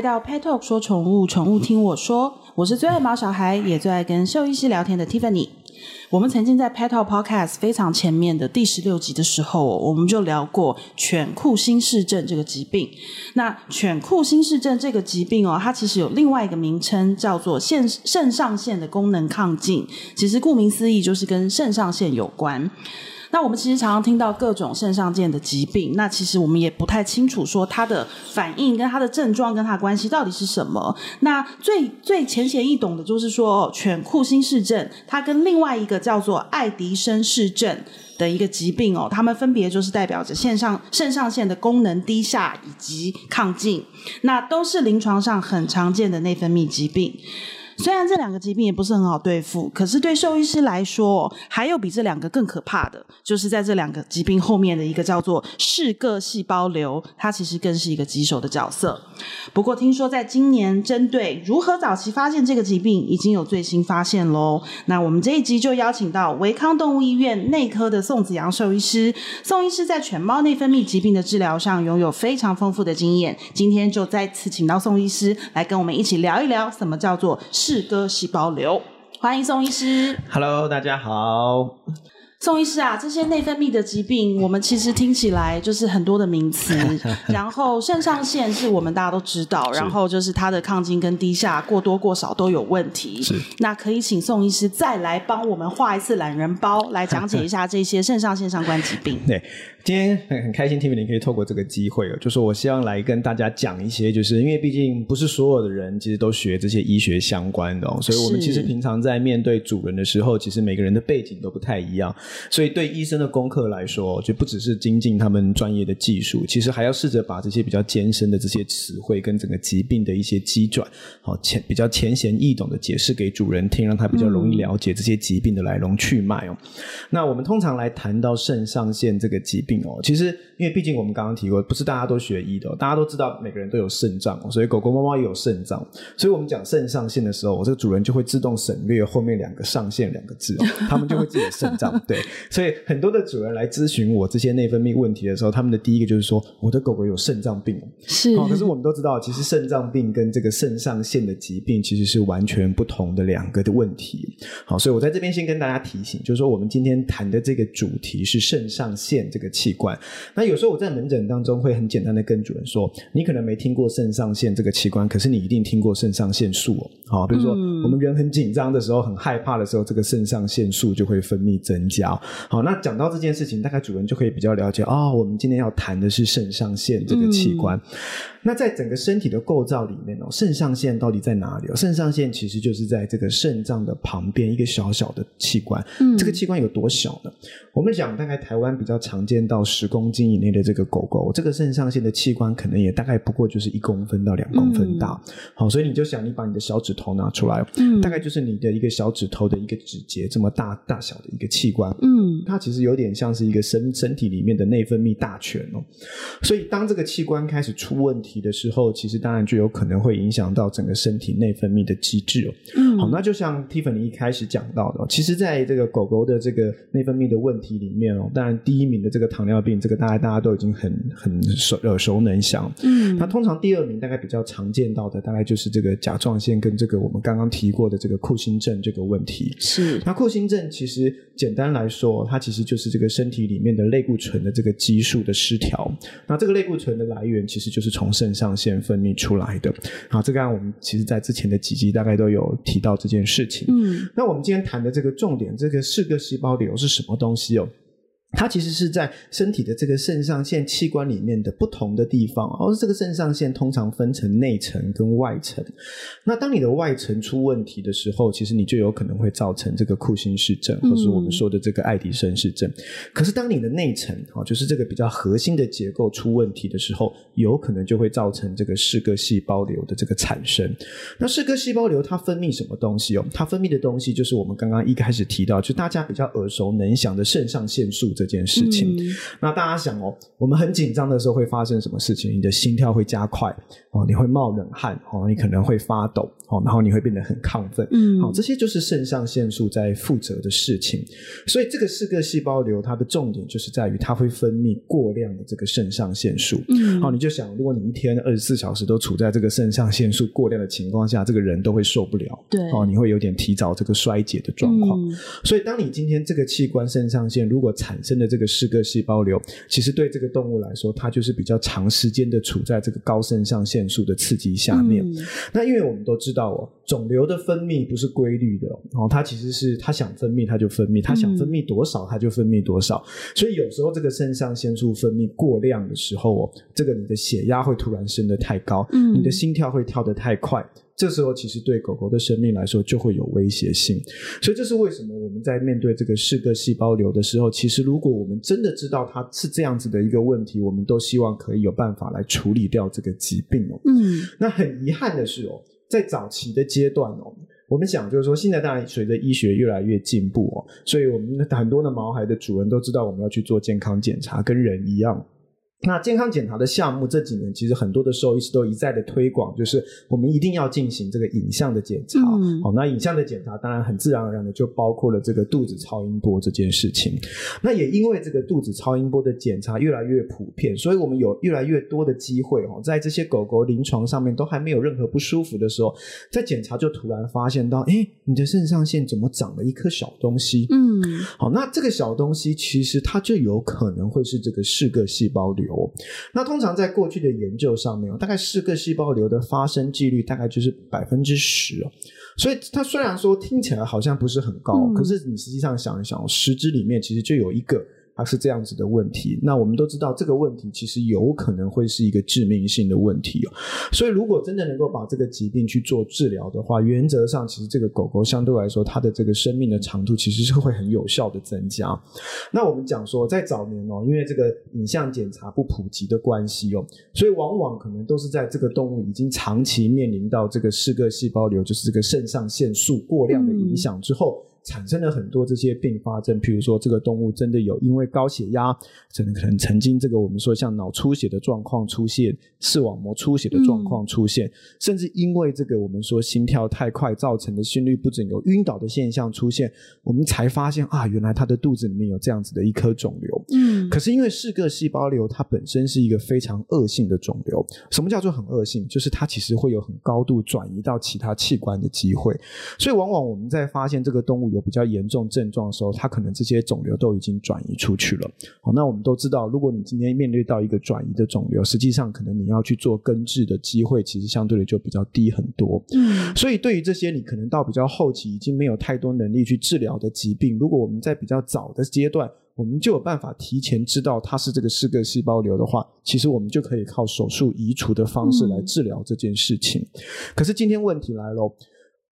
来到 Pet Talk 说宠物，宠物听我说，我是最爱毛小孩，也最爱跟兽医师聊天的 Tiffany。我们曾经在 Pet Talk Podcast 非常前面的第十六集的时候，我们就聊过犬库欣氏症这个疾病。那犬库欣氏症这个疾病哦，它其实有另外一个名称，叫做肾肾上腺的功能亢进。其实顾名思义，就是跟肾上腺有关。那我们其实常常听到各种肾上腺的疾病，那其实我们也不太清楚说它的反应跟它的症状跟它的关系到底是什么。那最最浅显易懂的就是说，犬库欣氏症它跟另外一个叫做爱迪生氏症的一个疾病哦，它们分别就是代表着肾上肾上腺的功能低下以及亢进，那都是临床上很常见的内分泌疾病。虽然这两个疾病也不是很好对付，可是对兽医师来说，还有比这两个更可怕的，就是在这两个疾病后面的一个叫做嗜铬细胞瘤，它其实更是一个棘手的角色。不过听说在今年，针对如何早期发现这个疾病，已经有最新发现喽。那我们这一集就邀请到维康动物医院内科的宋子阳兽医师，宋医师在犬猫内分泌疾病的治疗上拥有非常丰富的经验。今天就再次请到宋医师来跟我们一起聊一聊，什么叫做氏各细胞瘤，欢迎宋医师。Hello，大家好。宋医师啊，这些内分泌的疾病，我们其实听起来就是很多的名词。然后肾上腺是我们大家都知道，然后就是它的亢进跟低下过多过少都有问题。是，那可以请宋医师再来帮我们画一次懒人包，来讲解一下这些肾上腺相关疾病。对。今天很很开心，Tiffany 可以透过这个机会，就是我希望来跟大家讲一些，就是因为毕竟不是所有的人其实都学这些医学相关的，所以我们其实平常在面对主人的时候，其实每个人的背景都不太一样，所以对医生的功课来说，就不只是精进他们专业的技术，其实还要试着把这些比较艰深的这些词汇跟整个疾病的一些机转，好浅比较浅显易懂的解释给主人听，让他比较容易了解这些疾病的来龙去脉哦。那我们通常来谈到肾上腺这个疾病。哦，其实因为毕竟我们刚刚提过，不是大家都学医的，大家都知道每个人都有肾脏，所以狗狗、猫猫也有肾脏。所以我们讲肾上腺的时候，我这个主人就会自动省略后面两个上腺两个字哦，他们就会自己肾脏。对，所以很多的主人来咨询我这些内分泌问题的时候，他们的第一个就是说，我的狗狗有肾脏病。是，可是我们都知道，其实肾脏病跟这个肾上腺的疾病其实是完全不同的两个的问题。好，所以我在这边先跟大家提醒，就是说我们今天谈的这个主题是肾上腺这个。器官，那有时候我在门诊当中会很简单的跟主人说，你可能没听过肾上腺这个器官，可是你一定听过肾上腺素哦。好，比如说我们人很紧张的时候，很害怕的时候，这个肾上腺素就会分泌增加。好，那讲到这件事情，大概主人就可以比较了解啊、哦，我们今天要谈的是肾上腺这个器官。那在整个身体的构造里面哦，肾上腺到底在哪里哦？肾上腺其实就是在这个肾脏的旁边一个小小的器官。嗯，这个器官有多小呢？我们讲大概台湾比较常见到十公斤以内的这个狗狗，这个肾上腺的器官可能也大概不过就是一公分到两公分大。嗯、好，所以你就想，你把你的小指头拿出来，嗯，大概就是你的一个小指头的一个指节这么大大小的一个器官。嗯，它其实有点像是一个身身体里面的内分泌大全哦。所以当这个器官开始出问题，的时候，其实当然就有可能会影响到整个身体内分泌的机制哦。嗯，好，那就像 Tiffany 一开始讲到的，其实在这个狗狗的这个内分泌的问题里面哦，当然第一名的这个糖尿病，这个大家大家都已经很很熟耳熟能详。嗯，那通常第二名大概比较常见到的，大概就是这个甲状腺跟这个我们刚刚提过的这个库欣症这个问题。是，那库欣症其实简单来说，它其实就是这个身体里面的类固醇的这个激素的失调。那这个类固醇的来源其实就是从肾上腺分泌出来的，好，这个我们其实在之前的几集大概都有提到这件事情。嗯，那我们今天谈的这个重点，这个四个细胞瘤是什么东西哦？它其实是在身体的这个肾上腺器官里面的不同的地方，而这个肾上腺通常分成内层跟外层。那当你的外层出问题的时候，其实你就有可能会造成这个库欣氏症，或是我们说的这个爱迪生氏症。嗯、可是当你的内层啊，就是这个比较核心的结构出问题的时候，有可能就会造成这个嗜铬细胞瘤的这个产生。那嗜铬细胞瘤它分泌什么东西哦？它分泌的东西就是我们刚刚一开始提到，就大家比较耳熟能详的肾上腺素。这件事情。嗯、那大家想哦，我们很紧张的时候会发生什么事情？你的心跳会加快哦，你会冒冷汗哦，你可能会发抖哦，然后你会变得很亢奋。嗯，好，这些就是肾上腺素在负责的事情。所以这个四个细胞瘤它的重点就是在于它会分泌过量的这个肾上腺素。嗯，好，你就想，如果你一天二十四小时都处在这个肾上腺素过量的情况下，这个人都会受不了。对，哦，你会有点提早这个衰竭的状况。嗯、所以，当你今天这个器官肾上腺如果产生的这个嗜铬细胞瘤，其实对这个动物来说，它就是比较长时间的处在这个高肾上腺素的刺激下面。嗯、那因为我们都知道哦，肿瘤的分泌不是规律的哦，它其实是它想分泌它就分泌，它想分泌多少它就分泌多少。嗯、所以有时候这个肾上腺素分泌过量的时候哦，这个你的血压会突然升得太高，嗯，你的心跳会跳得太快。这时候其实对狗狗的生命来说就会有威胁性，所以这是为什么我们在面对这个嗜铬细胞瘤的时候，其实如果我们真的知道它是这样子的一个问题，我们都希望可以有办法来处理掉这个疾病哦。嗯，那很遗憾的是哦，在早期的阶段哦，我们想就是说，现在当然随着医学越来越进步哦，所以我们很多的毛孩的主人都知道我们要去做健康检查，跟人一样。那健康检查的项目这几年其实很多的兽医师都一再的推广，就是我们一定要进行这个影像的检查。嗯。好，那影像的检查当然很自然而然的就包括了这个肚子超音波这件事情。那也因为这个肚子超音波的检查越来越普遍，所以我们有越来越多的机会哦，在这些狗狗临床上面都还没有任何不舒服的时候，在检查就突然发现到，哎，你的肾上腺怎么长了一颗小东西？嗯。好，那这个小东西其实它就有可能会是这个嗜铬细胞瘤。那通常在过去的研究上面，大概四个细胞瘤的发生几率大概就是百分之十哦，所以它虽然说听起来好像不是很高，嗯、可是你实际上想一想，十只里面其实就有一个。它是这样子的问题，那我们都知道这个问题其实有可能会是一个致命性的问题哦。所以如果真的能够把这个疾病去做治疗的话，原则上其实这个狗狗相对来说它的这个生命的长度其实是会很有效的增加。那我们讲说在早年哦，因为这个影像检查不普及的关系哦，所以往往可能都是在这个动物已经长期面临到这个嗜铬细胞瘤，就是这个肾上腺素过量的影响之后。产生了很多这些并发症，譬如说这个动物真的有因为高血压，真的可能曾经这个我们说像脑出血的状况出现，视网膜出血的状况出现，嗯、甚至因为这个我们说心跳太快造成的心律不整，有晕倒的现象出现，我们才发现啊，原来它的肚子里面有这样子的一颗肿瘤。嗯，可是因为嗜铬细胞瘤它本身是一个非常恶性的肿瘤，什么叫做很恶性？就是它其实会有很高度转移到其他器官的机会，所以往往我们在发现这个动物。有比较严重症状的时候，它可能这些肿瘤都已经转移出去了。好，那我们都知道，如果你今天面对到一个转移的肿瘤，实际上可能你要去做根治的机会，其实相对的就比较低很多。嗯，所以对于这些你可能到比较后期已经没有太多能力去治疗的疾病，如果我们在比较早的阶段，我们就有办法提前知道它是这个四个细胞瘤的话，其实我们就可以靠手术移除的方式来治疗这件事情。嗯，可是今天问题来了。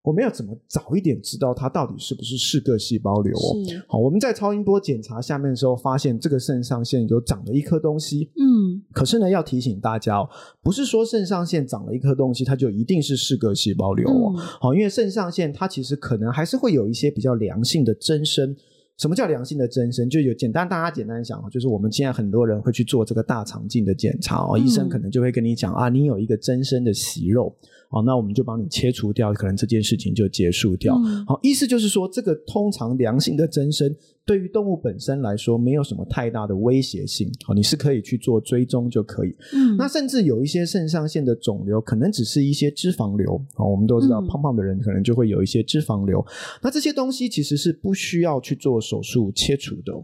我们要怎么早一点知道它到底是不是嗜铬细胞瘤？哦好，我们在超音波检查下面的时候，发现这个肾上腺有长了一颗东西。嗯，可是呢，要提醒大家哦，不是说肾上腺长了一颗东西，它就一定是嗜铬细胞瘤哦。好，嗯，因为肾上腺它其实可能还是会有一些比较良性的增生。什么叫良性的增生？就有简单，大家简单想，就是我们现在很多人会去做这个大肠镜的检查哦，医生可能就会跟你讲啊，你有一个增生的息肉。哦，那我们就帮你切除掉，可能这件事情就结束掉。嗯、好，意思就是说，这个通常良性的增生。对于动物本身来说，没有什么太大的威胁性。好，你是可以去做追踪就可以。嗯，那甚至有一些肾上腺的肿瘤，可能只是一些脂肪瘤。好，我们都知道，胖胖的人可能就会有一些脂肪瘤。嗯、那这些东西其实是不需要去做手术切除的。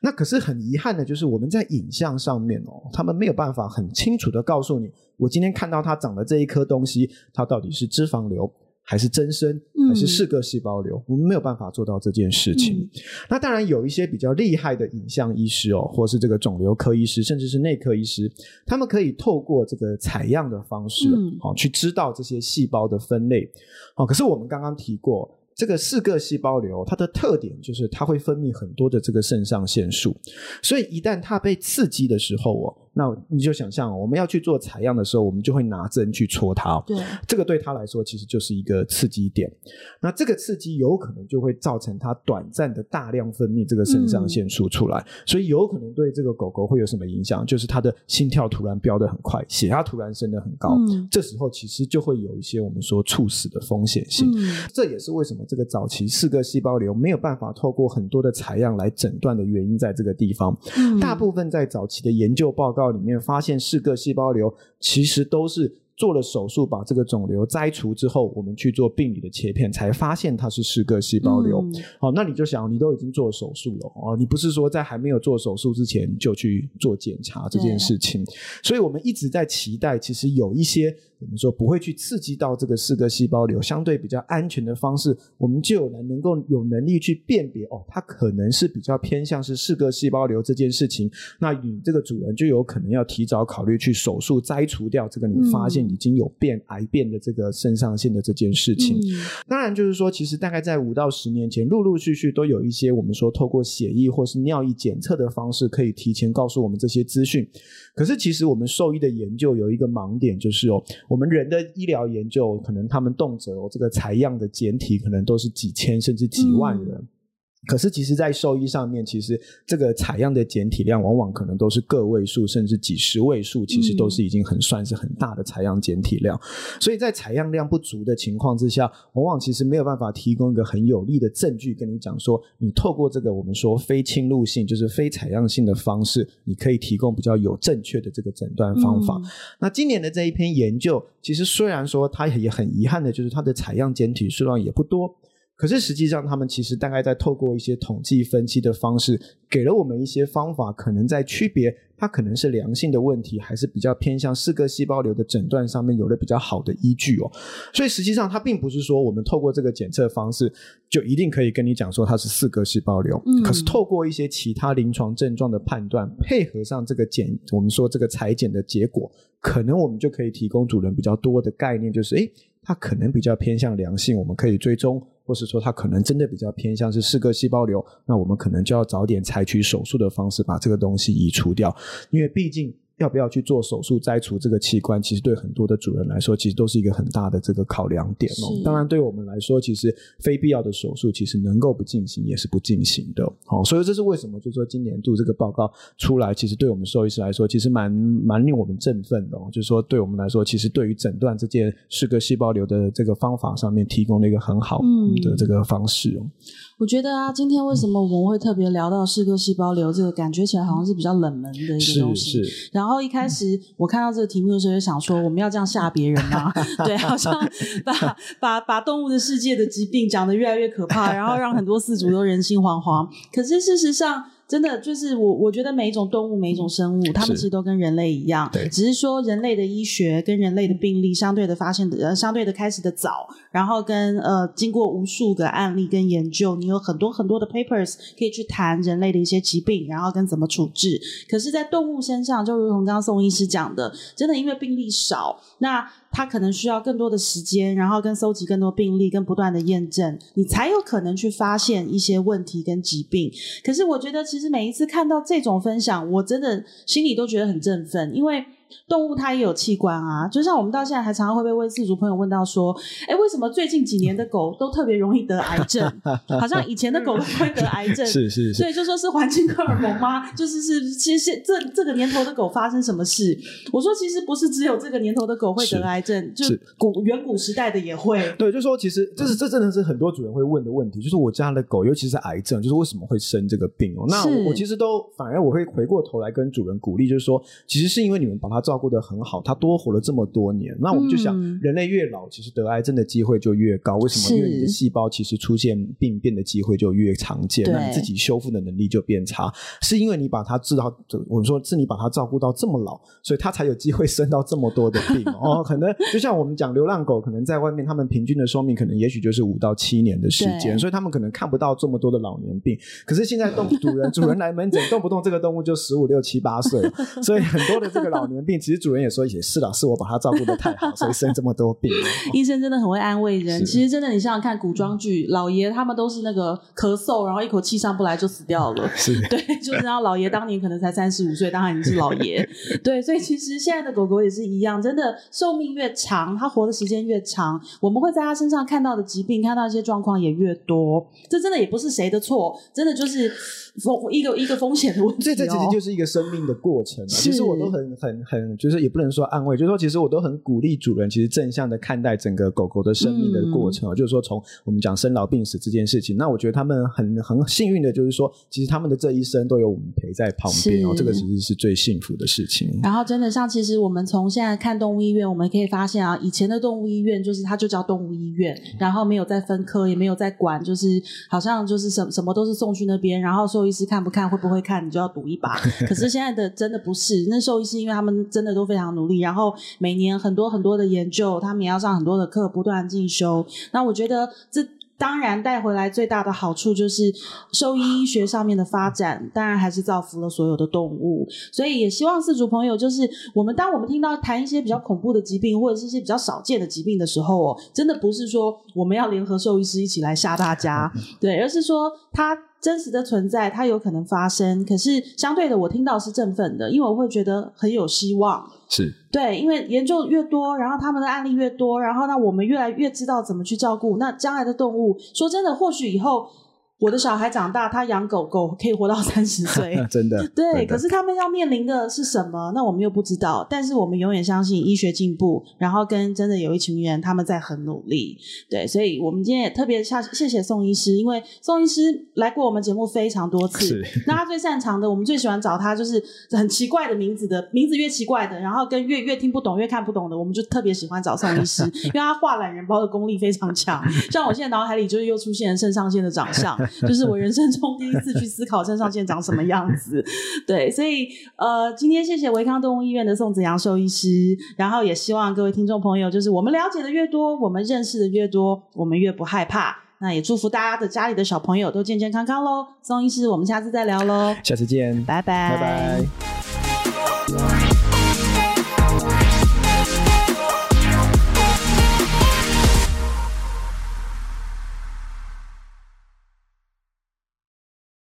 那可是很遗憾的，就是我们在影像上面哦，他们没有办法很清楚的告诉你，我今天看到它长的这一颗东西，它到底是脂肪瘤。还是增生，还是嗜铬细胞瘤，嗯、我们没有办法做到这件事情。嗯、那当然有一些比较厉害的影像医师哦，或是这个肿瘤科医师，甚至是内科医师，他们可以透过这个采样的方式，好、嗯、去知道这些细胞的分类。好，可是我们刚刚提过，这个嗜铬细胞瘤，它的特点就是它会分泌很多的这个肾上腺素，所以一旦它被刺激的时候哦。那你就想象，我们要去做采样的时候，我们就会拿针去戳它。对，这个对它来说其实就是一个刺激点。那这个刺激有可能就会造成它短暂的大量分泌这个肾上腺素出来，嗯、所以有可能对这个狗狗会有什么影响？就是它的心跳突然飙得很快，血压突然升得很高。嗯、这时候其实就会有一些我们说猝死的风险性。嗯、这也是为什么这个早期四个细胞瘤没有办法透过很多的采样来诊断的原因，在这个地方。嗯、大部分在早期的研究报告里面发现，四个细胞瘤其实都是。做了手术，把这个肿瘤摘除之后，我们去做病理的切片，才发现它是四个细胞瘤。嗯、好，那你就想，你都已经做手术了哦，你不是说在还没有做手术之前就去做检查这件事情？所以我们一直在期待，其实有一些。我们说不会去刺激到这个四个细胞瘤，相对比较安全的方式，我们就有能能够有能力去辨别哦，它可能是比较偏向是四个细胞瘤这件事情。那你这个主人就有可能要提早考虑去手术摘除掉这个你发现已经有变癌变的这个肾上腺的这件事情。嗯、当然，就是说，其实大概在五到十年前，陆陆续续都有一些我们说透过血液或是尿液检测的方式，可以提前告诉我们这些资讯。可是，其实我们兽医的研究有一个盲点，就是哦。我们人的医疗研究，可能他们动辄哦，这个采样的简体可能都是几千甚至几万人。嗯可是，其实，在兽医上面，其实这个采样的检体量往往可能都是个位数，甚至几十位数，其实都是已经很算是很大的采样检体量。嗯、所以在采样量不足的情况之下，往往其实没有办法提供一个很有力的证据跟你讲说，你透过这个我们说非侵入性，就是非采样性的方式，你可以提供比较有正确的这个诊断方法。嗯、那今年的这一篇研究，其实虽然说它也很遗憾的，就是它的采样检体数量也不多。可是实际上，他们其实大概在透过一些统计分析的方式，给了我们一些方法，可能在区别它可能是良性的问题，还是比较偏向四个细胞瘤的诊断上面有了比较好的依据哦。所以实际上，它并不是说我们透过这个检测方式就一定可以跟你讲说它是四个细胞瘤。嗯。可是透过一些其他临床症状的判断，配合上这个检，我们说这个裁剪的结果，可能我们就可以提供主人比较多的概念，就是诶，它可能比较偏向良性，我们可以追踪。或是说它可能真的比较偏向是四个细胞瘤，那我们可能就要早点采取手术的方式把这个东西移除掉，因为毕竟。要不要去做手术摘除这个器官？其实对很多的主人来说，其实都是一个很大的这个考量点哦。当然，对我们来说，其实非必要的手术，其实能够不进行也是不进行的。好，所以这是为什么？就是说今年度这个报告出来，其实对我们兽医师来说，其实蛮蛮令我们振奋的。就是说，对我们来说，其实对于诊断这件四个细胞瘤的这个方法上面，提供了一个很好的这个方式哦。嗯我觉得啊，今天为什么我们会特别聊到嗜铬细胞瘤这个，感觉起来好像是比较冷门的一个东西。然后一开始我看到这个题目的时候，就想说我们要这样吓别人吗？对，好像把把把动物的世界的疾病讲得越来越可怕，然后让很多饲主都人心惶惶。可是事实上。真的就是我，我觉得每一种动物、每一种生物，它们其实都跟人类一样，对，只是说人类的医学跟人类的病例相对的发现的呃，相对的开始的早，然后跟呃，经过无数个案例跟研究，你有很多很多的 papers 可以去谈人类的一些疾病，然后跟怎么处置。可是，在动物身上，就如同刚刚宋医师讲的，真的因为病例少，那。他可能需要更多的时间，然后跟搜集更多病例，跟不断的验证，你才有可能去发现一些问题跟疾病。可是我觉得，其实每一次看到这种分享，我真的心里都觉得很振奋，因为。动物它也有器官啊，就像我们到现在还常常会被问饲主朋友问到说，哎，为什么最近几年的狗都特别容易得癌症？好像以前的狗都不会得癌症，是是是，所以就说是环境荷尔蒙吗？就是是，其实这这个年头的狗发生什么事？我说其实不是只有这个年头的狗会得癌症，是就是古远古时代的也会。对，就说其实这是这真的是很多主人会问的问题，就是我家的狗，尤其是癌症，就是为什么会生这个病哦？那我，我其实都反而我会回过头来跟主人鼓励，就是说，其实是因为你们把它照顾的很好，他多活了这么多年。那我们就想，嗯、人类越老，其实得癌症的机会就越高。为什么？因为你的细胞其实出现病变的机会就越常见，那你自己修复的能力就变差。是因为你把它治到，我们说是你把它照顾到这么老，所以它才有机会生到这么多的病 哦。可能就像我们讲，流浪狗可能在外面，他们平均的寿命可能也许就是五到七年的时间，所以他们可能看不到这么多的老年病。可是现在动主人主人来门诊，动不动这个动物就十五六七八岁，所以很多的这个老年病，其实主人也说也是啦，是我把他照顾的太好，所以生这么多病。医生真的很会安慰人。其实真的，你想想看，古装剧老爷他们都是那个咳嗽，然后一口气上不来就死掉了。是，对，就是然后老爷当年可能才三十五岁，当然已经是老爷。对，所以其实现在的狗狗也是一样，真的寿命越长，它活的时间越长，我们会在它身上看到的疾病、看到一些状况也越多。这真的也不是谁的错，真的就是风一个一个风险的问题哦。这这其实就是一个生命的过程啊。其实我都很很很，就是也不能说安慰，就是说其实我都很鼓励主人，其实正向的看待整个狗狗的生命的过程啊。就是说从我们讲生老病死这件事情，那我觉得他们很很幸运的，就是说其实他们的这一生都有我们陪在旁边哦，这个其实是最幸福的事情。然后真的像其实我们从现在看动物医院，我们可以发现啊，以前的动物医院就是它就叫动物医院，然后没有再分科，也没有再管，就是好像就是什什么都是送去那边，然后兽医师看不看会不会看，你就要赌一把。可是现在的真的不是，那兽医师因为他们真的都非常努力，然后每年很多很多的研究，他们也要上很多的课，不断进修。那我觉得这。当然带回来最大的好处就是兽医医学上面的发展，当然还是造福了所有的动物。所以也希望四主朋友，就是我们当我们听到谈一些比较恐怖的疾病，或者是一些比较少见的疾病的时候哦，真的不是说我们要联合兽医师一起来吓大家，对，而是说它真实的存在，它有可能发生。可是相对的，我听到是振奋的，因为我会觉得很有希望。是对，因为研究越多，然后他们的案例越多，然后呢，我们越来越知道怎么去照顾。那将来的动物，说真的，或许以后。我的小孩长大，他养狗狗可以活到三十岁，真的。对。可是他们要面临的是什么？那我们又不知道。但是我们永远相信医学进步，然后跟真的有一群人他们在很努力。对，所以我们今天也特别下谢谢宋医师，因为宋医师来过我们节目非常多次。是。那他最擅长的，我们最喜欢找他，就是很奇怪的名字的，名字越奇怪的，然后跟越越听不懂、越看不懂的，我们就特别喜欢找宋医师，因为他画懒人包的功力非常强。像我现在脑海里就是又出现了肾上腺的长相。就是我人生中第一次去思考肾上腺长什么样子，对，所以呃，今天谢谢维康动物医院的宋子阳兽医师，然后也希望各位听众朋友，就是我们了解的越多，我们认识的越多，我们越不害怕。那也祝福大家的家里的小朋友都健健康康喽。宋医师，我们下次再聊喽，下次见，拜拜，拜拜。